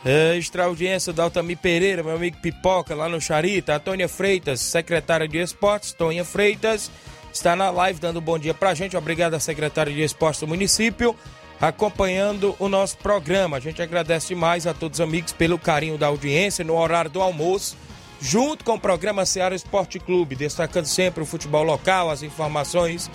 É, extra audiência da Altamir Pereira, meu amigo Pipoca, lá no Charita. Tônia Freitas, secretária de Esportes. Tônia Freitas está na live dando um bom dia pra gente. Obrigado à secretária de Esportes do município, acompanhando o nosso programa. A gente agradece demais a todos os amigos pelo carinho da audiência no horário do almoço, junto com o programa Ceará Esporte Clube, destacando sempre o futebol local, as informações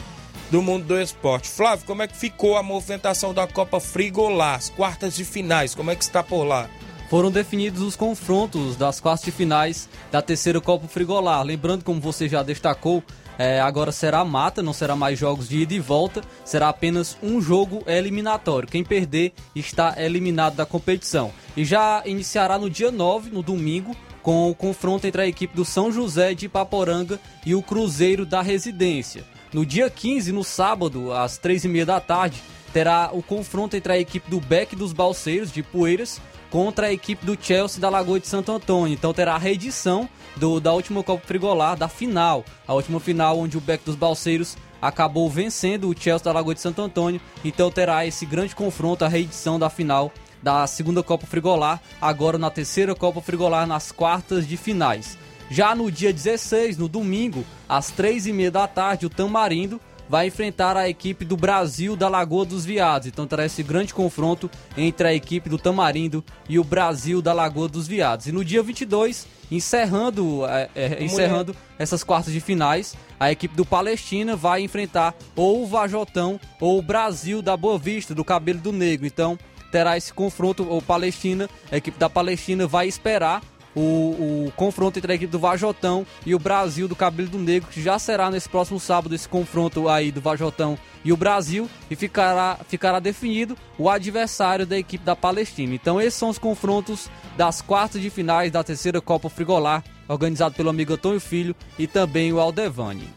do mundo do esporte. Flávio, como é que ficou a movimentação da Copa Frigolá, as quartas de finais? Como é que está por lá? Foram definidos os confrontos das quartas de finais da terceira Copa Frigolar. Lembrando, como você já destacou, é, agora será mata, não será mais jogos de ida e volta, será apenas um jogo eliminatório. Quem perder está eliminado da competição. E já iniciará no dia 9, no domingo, com o confronto entre a equipe do São José de Ipaporanga e o Cruzeiro da Residência. No dia 15, no sábado, às 3h30 da tarde, terá o confronto entre a equipe do Beck dos Balseiros, de Poeiras, contra a equipe do Chelsea da Lagoa de Santo Antônio. Então terá a reedição do, da última Copa Frigolar, da final. A última final onde o Beck dos Balseiros acabou vencendo o Chelsea da Lagoa de Santo Antônio, então terá esse grande confronto, a reedição da final da segunda Copa Frigolar, agora na terceira Copa Frigolar, nas quartas de finais. Já no dia 16, no domingo, às três e meia da tarde, o Tamarindo vai enfrentar a equipe do Brasil da Lagoa dos Viados. Então terá esse grande confronto entre a equipe do Tamarindo e o Brasil da Lagoa dos Viados. E no dia 22, encerrando, é, é, encerrando essas quartas de finais, a equipe do Palestina vai enfrentar ou o Vajotão ou o Brasil da Boa Vista, do Cabelo do Negro. Então terá esse confronto, o Palestina, a equipe da Palestina vai esperar o, o, confronto entre a equipe do Vajotão e o Brasil do Cabelo do Negro, que já será nesse próximo sábado esse confronto aí do Vajotão e o Brasil, e ficará, ficará definido o adversário da equipe da Palestina. Então esses são os confrontos das quartas de finais da terceira Copa Frigolar, organizado pelo amigo Antônio Filho e também o Aldevani.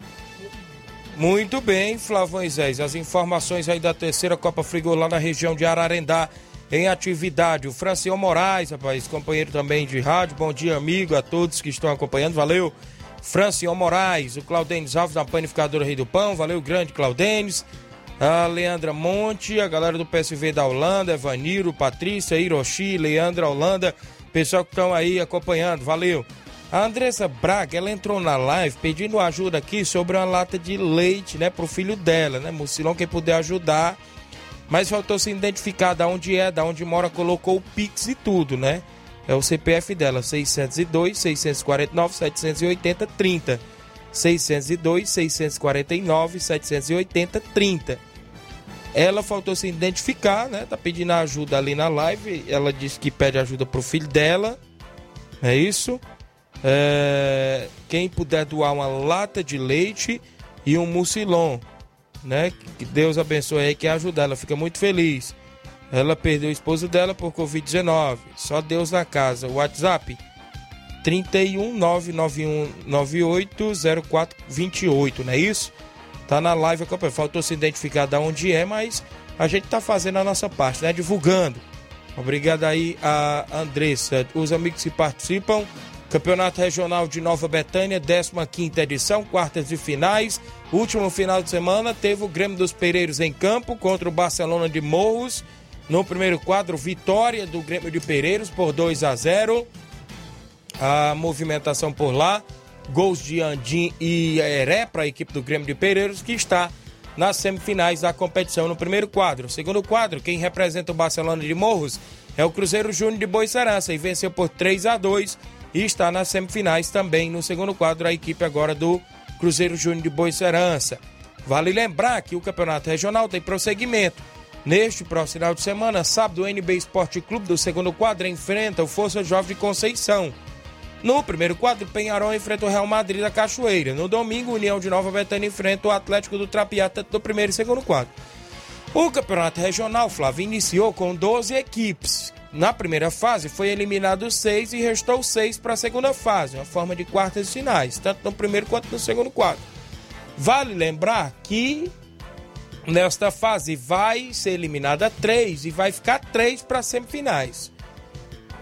Muito bem, Flávio Moisés, as informações aí da terceira Copa Frigolar na região de Ararendá em atividade. O Francion Moraes, rapaz, companheiro também de rádio. Bom dia, amigo, a todos que estão acompanhando. Valeu. Francion Moraes, o Claudênis Alves da Panificadora Rei do Pão. Valeu, grande Claudênis. A Leandra Monte, a galera do PSV da Holanda, Evaniro, Patrícia, Hiroshi, Leandra Holanda, pessoal que estão aí acompanhando, valeu. A Andressa Braga, ela entrou na live pedindo ajuda aqui sobre uma lata de leite, né, pro filho dela, né, Mucilão, quem puder ajudar, mas faltou se identificar da onde é, da onde mora, colocou o Pix e tudo, né? É o CPF dela, 602 649 780 30. 602 649 780 30. Ela faltou se identificar, né? Tá pedindo ajuda ali na live. Ela disse que pede ajuda pro filho dela. É isso. É... Quem puder doar uma lata de leite e um mucilon né? Que Deus abençoe aí, que ajudar. Ela fica muito feliz. Ela perdeu o esposo dela por Covid-19. Só Deus na casa. WhatsApp 31 0428, não é isso? Tá na live, faltou se identificar de onde é, mas a gente tá fazendo a nossa parte, né? Divulgando. Obrigado aí a Andressa. Os amigos que participam. Campeonato Regional de Nova Betânia, 15 edição, quartas de finais. Último final de semana teve o Grêmio dos Pereiros em campo contra o Barcelona de Morros. No primeiro quadro, vitória do Grêmio de Pereiros por 2 a 0. A movimentação por lá, gols de Andim e Heré para a equipe do Grêmio de Pereiros que está nas semifinais da competição no primeiro quadro. Segundo quadro, quem representa o Barcelona de Morros é o Cruzeiro Júnior de Boiçarança e venceu por 3 a 2 e está nas semifinais também no segundo quadro a equipe agora do Cruzeiro Júnior de Boicerança. Vale lembrar que o Campeonato Regional tem prosseguimento. Neste próximo final de semana, sábado, o NB Esporte Clube do segundo quadro enfrenta o Força Jovem de Conceição. No primeiro quadro, Penharol enfrenta o Real Madrid da Cachoeira. No domingo, União de Nova Betânia enfrenta o Atlético do Trapiata do primeiro e segundo quadro. O Campeonato Regional, Flávio, iniciou com 12 equipes. Na primeira fase foi eliminado seis e restou seis para a segunda fase, uma forma de quartas e finais, tanto no primeiro quanto no segundo quadro. Vale lembrar que nesta fase vai ser eliminada três e vai ficar três para semifinais.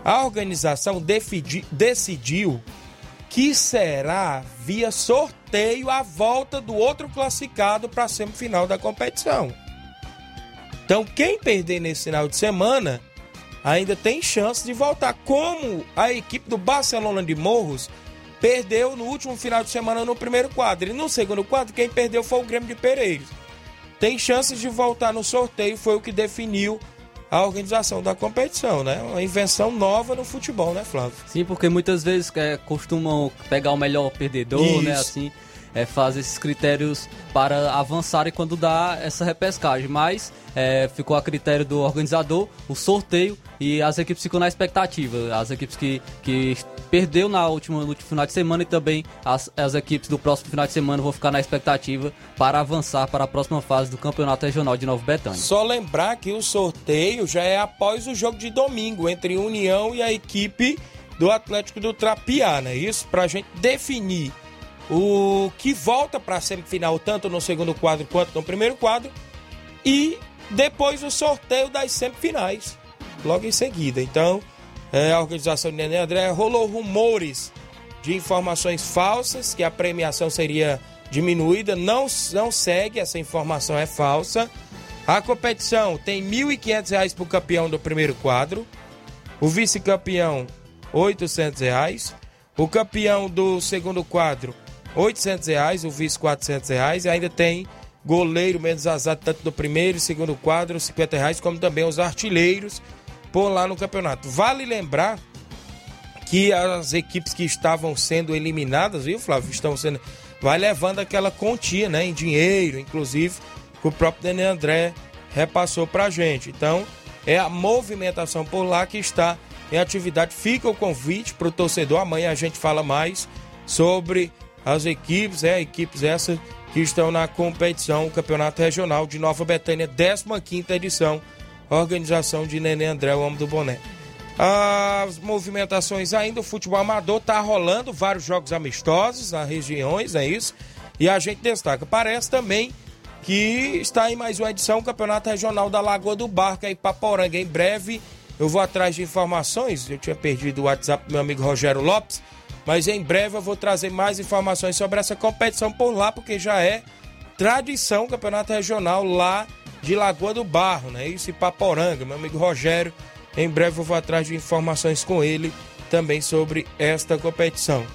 A organização decidiu que será via sorteio a volta do outro classificado para a semifinal da competição. Então, quem perder nesse final de semana ainda tem chance de voltar. Como a equipe do Barcelona de Morros perdeu no último final de semana no primeiro quadro. E no segundo quadro, quem perdeu foi o Grêmio de Pereiros. Tem chances de voltar no sorteio, foi o que definiu a organização da competição, né? Uma invenção nova no futebol, né, Flávio? Sim, porque muitas vezes é, costumam pegar o melhor perdedor, né, Isso. né? Assim, é, faz esses critérios para avançarem quando dá essa repescagem. Mas é, ficou a critério do organizador o sorteio e as equipes ficam na expectativa. As equipes que, que perdeu na última, no último final de semana e também as, as equipes do próximo final de semana vão ficar na expectativa para avançar para a próxima fase do Campeonato Regional de Nova Betânia. Só lembrar que o sorteio já é após o jogo de domingo entre União e a equipe do Atlético do Trapiá, né? Isso para a gente definir o que volta para a semifinal, tanto no segundo quadro quanto no primeiro quadro, e depois o sorteio das semifinais, logo em seguida. Então, é, a organização de Nenê André rolou rumores de informações falsas, que a premiação seria diminuída, não, não segue, essa informação é falsa. A competição tem R$ 1.500 para o campeão do primeiro quadro, o vice-campeão R$ 800, o campeão do segundo quadro R$ 800, o vice R$ 400 e ainda tem goleiro menos azar tanto do primeiro e segundo quadro 50 reais, como também os artilheiros por lá no campeonato. Vale lembrar que as equipes que estavam sendo eliminadas, viu, Flávio, estão sendo vai levando aquela quantia, né, em dinheiro, inclusive que o próprio Dani André repassou para a gente. Então, é a movimentação por lá que está em atividade. Fica o convite para o torcedor. Amanhã a gente fala mais sobre as equipes, é, equipes essas que estão na competição, o Campeonato Regional de Nova Betânia, 15 edição, organização de Nenê André, o homem do boné. As movimentações ainda, o futebol amador está rolando, vários jogos amistosos nas regiões, é isso? E a gente destaca. Parece também que está em mais uma edição, o Campeonato Regional da Lagoa do Barco, aí Paporanga. Em breve eu vou atrás de informações. Eu tinha perdido o WhatsApp do meu amigo Rogério Lopes, mas em breve eu vou trazer mais informações sobre essa competição por lá, porque já é tradição o Campeonato Regional lá de Lagoa do Barro, né? Isso e Paporanga. Meu amigo Rogério, em breve eu vou atrás de informações com ele também sobre esta competição.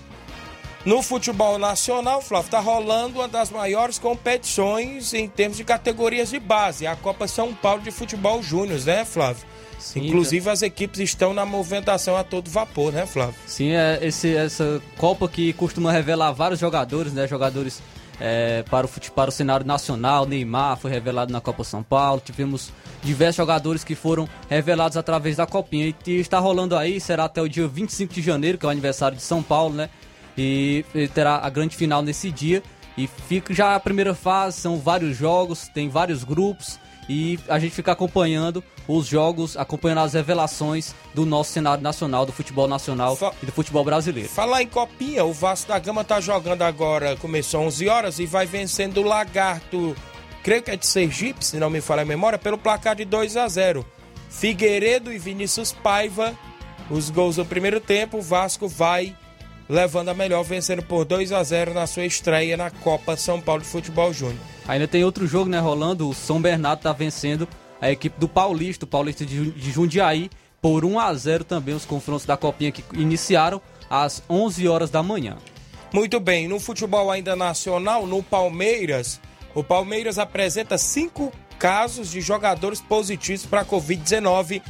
No futebol nacional, Flávio, está rolando uma das maiores competições em termos de categorias de base, a Copa São Paulo de Futebol Júnior, né, Flávio? Sim, Inclusive as equipes estão na movimentação a todo vapor, né, Flávio? Sim, é esse, essa Copa que costuma revelar vários jogadores, né? Jogadores é, para, o, para o cenário nacional. Neymar foi revelado na Copa São Paulo. Tivemos diversos jogadores que foram revelados através da Copinha. E está rolando aí, será até o dia 25 de janeiro, que é o aniversário de São Paulo, né? e terá a grande final nesse dia. E fica já a primeira fase, são vários jogos, tem vários grupos e a gente fica acompanhando os jogos, acompanhando as revelações do nosso cenário nacional, do futebol nacional Fa e do futebol brasileiro. Falar em copinha, o Vasco da Gama tá jogando agora, começou 11 horas e vai vencendo o Lagarto, creio que é de Sergipe, se não me falha a memória, pelo placar de 2 a 0. Figueiredo e Vinícius Paiva, os gols do primeiro tempo, o Vasco vai levando a melhor, vencendo por 2 a 0 na sua estreia na Copa São Paulo de Futebol Júnior. Ainda tem outro jogo, né, rolando? O São Bernardo está vencendo a equipe do Paulista, o Paulista de Jundiaí, por 1 a 0 também os confrontos da Copinha que iniciaram às 11 horas da manhã. Muito bem, no futebol ainda nacional, no Palmeiras, o Palmeiras apresenta cinco casos de jogadores positivos para a Covid-19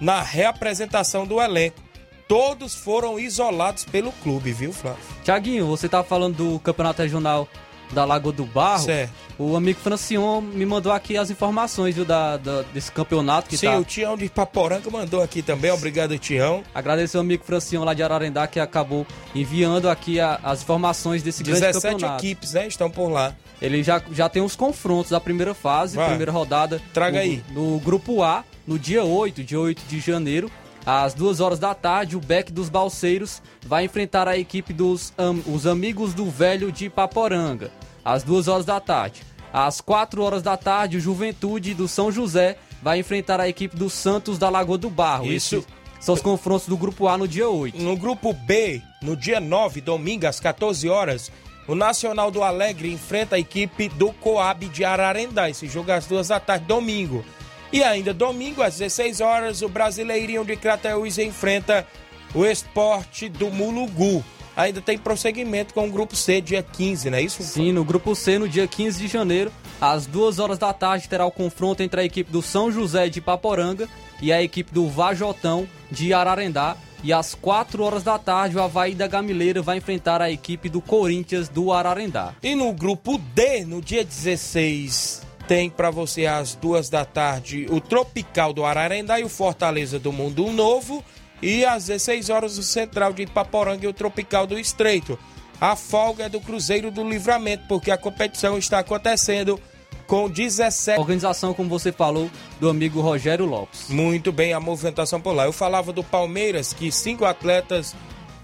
na reapresentação do elenco todos foram isolados pelo clube, viu, Flávio? Tiaguinho, você tava falando do campeonato regional da Lagoa do Barro. Certo. O amigo Francion me mandou aqui as informações viu, da, da desse campeonato que Sim, tá... o Tião de Paporanga mandou aqui também. Obrigado, Tião. Agradecer ao amigo Francion lá de Ararendá que acabou enviando aqui a, as informações desse grande campeonato. 17 equipes, né, estão por lá. Ele já, já tem os confrontos da primeira fase, Vai. primeira rodada. Traga no, aí. No grupo A, no dia 8, dia 8 de janeiro. Às duas horas da tarde, o Beck dos Balseiros vai enfrentar a equipe dos am, os Amigos do Velho de Paporanga. Às duas horas da tarde. Às quatro horas da tarde, o Juventude do São José vai enfrentar a equipe dos Santos da Lagoa do Barro. Isso. Esse são os confrontos do grupo A no dia 8. No grupo B, no dia 9, domingo, às 14 horas, o Nacional do Alegre enfrenta a equipe do Coab de Ararendá. Esse jogo às duas da tarde, domingo. E ainda domingo, às 16 horas, o Brasileirinho de Crateús enfrenta o esporte do Mulugu. Ainda tem prosseguimento com o grupo C, dia 15, não é isso? Sim, no grupo C, no dia 15 de janeiro, às 2 horas da tarde, terá o confronto entre a equipe do São José de Paporanga e a equipe do Vajotão de Ararendá. E às 4 horas da tarde, o Havaí da Gamileira vai enfrentar a equipe do Corinthians do Ararendá. E no grupo D, no dia 16 tem para você às duas da tarde o Tropical do Ararendá e o Fortaleza do Mundo Novo. E às 16 horas o Central de Ipaporanga e o Tropical do Estreito. A folga é do Cruzeiro do Livramento, porque a competição está acontecendo com 17. Organização, como você falou, do amigo Rogério Lopes. Muito bem, a movimentação por lá. Eu falava do Palmeiras, que cinco atletas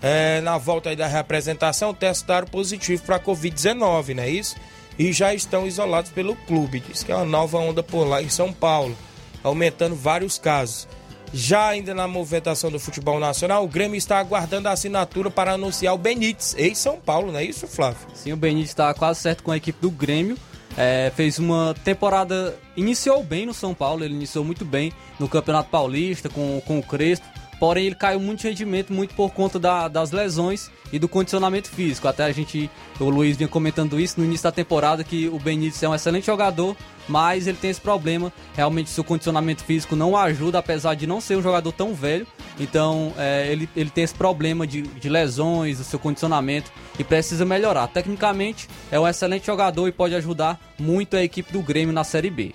é, na volta da representação testaram positivo para a Covid-19, não é isso? E já estão isolados pelo clube. Diz que é uma nova onda por lá em São Paulo, aumentando vários casos. Já ainda na movimentação do futebol nacional, o Grêmio está aguardando a assinatura para anunciar o Benítez, ex-São Paulo, não é isso, Flávio? Sim, o Benítez está quase certo com a equipe do Grêmio. É, fez uma temporada. Iniciou bem no São Paulo, ele iniciou muito bem no Campeonato Paulista com, com o Crespo. Porém, ele caiu muito de rendimento, muito por conta da, das lesões e do condicionamento físico. Até a gente, o Luiz vinha comentando isso no início da temporada, que o Benítez é um excelente jogador, mas ele tem esse problema. Realmente, seu condicionamento físico não ajuda, apesar de não ser um jogador tão velho. Então, é, ele, ele tem esse problema de, de lesões, do seu condicionamento e precisa melhorar. Tecnicamente, é um excelente jogador e pode ajudar muito a equipe do Grêmio na Série B.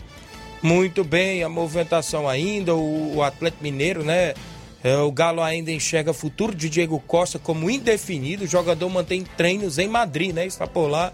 Muito bem, a movimentação ainda, o, o Atlético Mineiro, né? É, o Galo ainda enxerga futuro de Diego Costa como indefinido. O jogador mantém treinos em Madrid, né? Está por lá.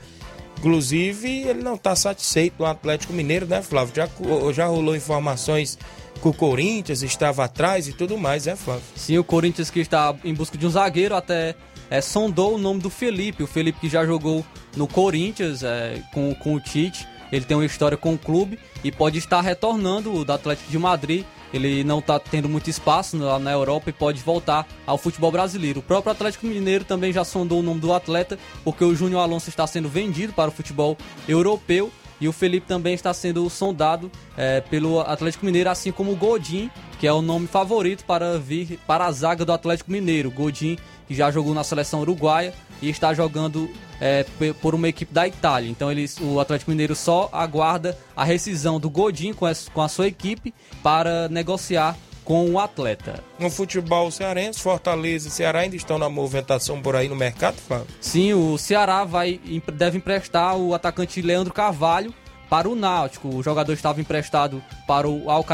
Inclusive, ele não está satisfeito com o Atlético Mineiro, né, Flávio? Já, já rolou informações que o Corinthians estava atrás e tudo mais, né, Flávio? Sim, o Corinthians que está em busca de um zagueiro até é, sondou o nome do Felipe. O Felipe que já jogou no Corinthians é, com, com o Tite. Ele tem uma história com o clube e pode estar retornando do Atlético de Madrid ele não está tendo muito espaço lá na Europa e pode voltar ao futebol brasileiro. O próprio Atlético Mineiro também já sondou o nome do atleta, porque o Júnior Alonso está sendo vendido para o futebol europeu e o Felipe também está sendo sondado é, pelo Atlético Mineiro, assim como o Godin, que é o nome favorito para vir para a zaga do Atlético Mineiro. Godin, que já jogou na seleção uruguaia e está jogando é, por uma equipe da Itália. Então eles, o Atlético Mineiro só aguarda a rescisão do Godin com a, com a sua equipe para negociar com o atleta. No futebol cearense, Fortaleza e Ceará ainda estão na movimentação por aí no mercado, Fábio? Sim, o Ceará vai, deve emprestar o atacante Leandro Carvalho para o Náutico. O jogador estava emprestado para o Al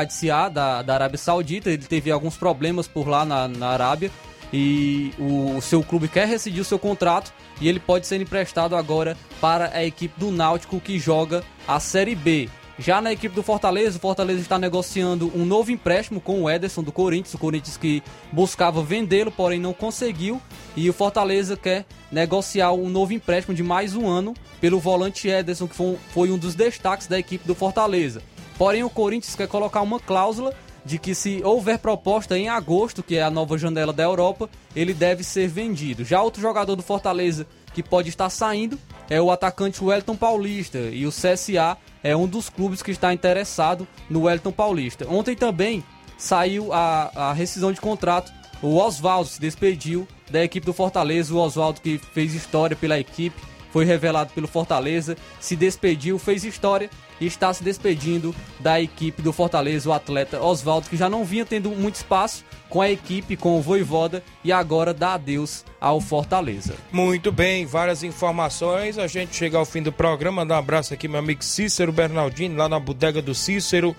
da, da Arábia Saudita. Ele teve alguns problemas por lá na, na Arábia e o, seu clube quer rescindir o seu contrato e ele pode ser emprestado agora para a equipe do Náutico que joga a Série B. Já na equipe do Fortaleza, o Fortaleza está negociando um novo empréstimo com o Ederson do Corinthians, o Corinthians que buscava vendê-lo, porém não conseguiu, e o Fortaleza quer negociar um novo empréstimo de mais um ano pelo volante Ederson, que foi um dos destaques da equipe do Fortaleza. Porém, o Corinthians quer colocar uma cláusula de que se houver proposta em agosto, que é a nova janela da Europa, ele deve ser vendido. Já outro jogador do Fortaleza que pode estar saindo é o atacante Wellington Paulista e o CSA é um dos clubes que está interessado no Wellington Paulista. Ontem também saiu a, a rescisão de contrato. O Oswaldo se despediu da equipe do Fortaleza. O Oswaldo que fez história pela equipe, foi revelado pelo Fortaleza, se despediu, fez história e está se despedindo da equipe do Fortaleza, o atleta Oswaldo, que já não vinha tendo muito espaço com a equipe, com o Voivoda e agora dá adeus ao Fortaleza. Muito bem, várias informações. A gente chega ao fim do programa. Dá um abraço aqui, meu amigo Cícero Bernardino, lá na bodega do Cícero,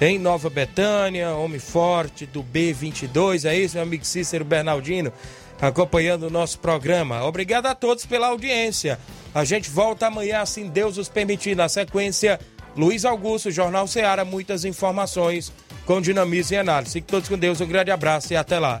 em Nova Betânia, homem forte do B22. É isso, meu amigo Cícero Bernardino, acompanhando o nosso programa. Obrigado a todos pela audiência. A gente volta amanhã, assim Deus os permitir, na sequência Luiz Augusto, Jornal Ceará, muitas informações com dinamismo e análise. Fiquem todos com Deus, um grande abraço e até lá.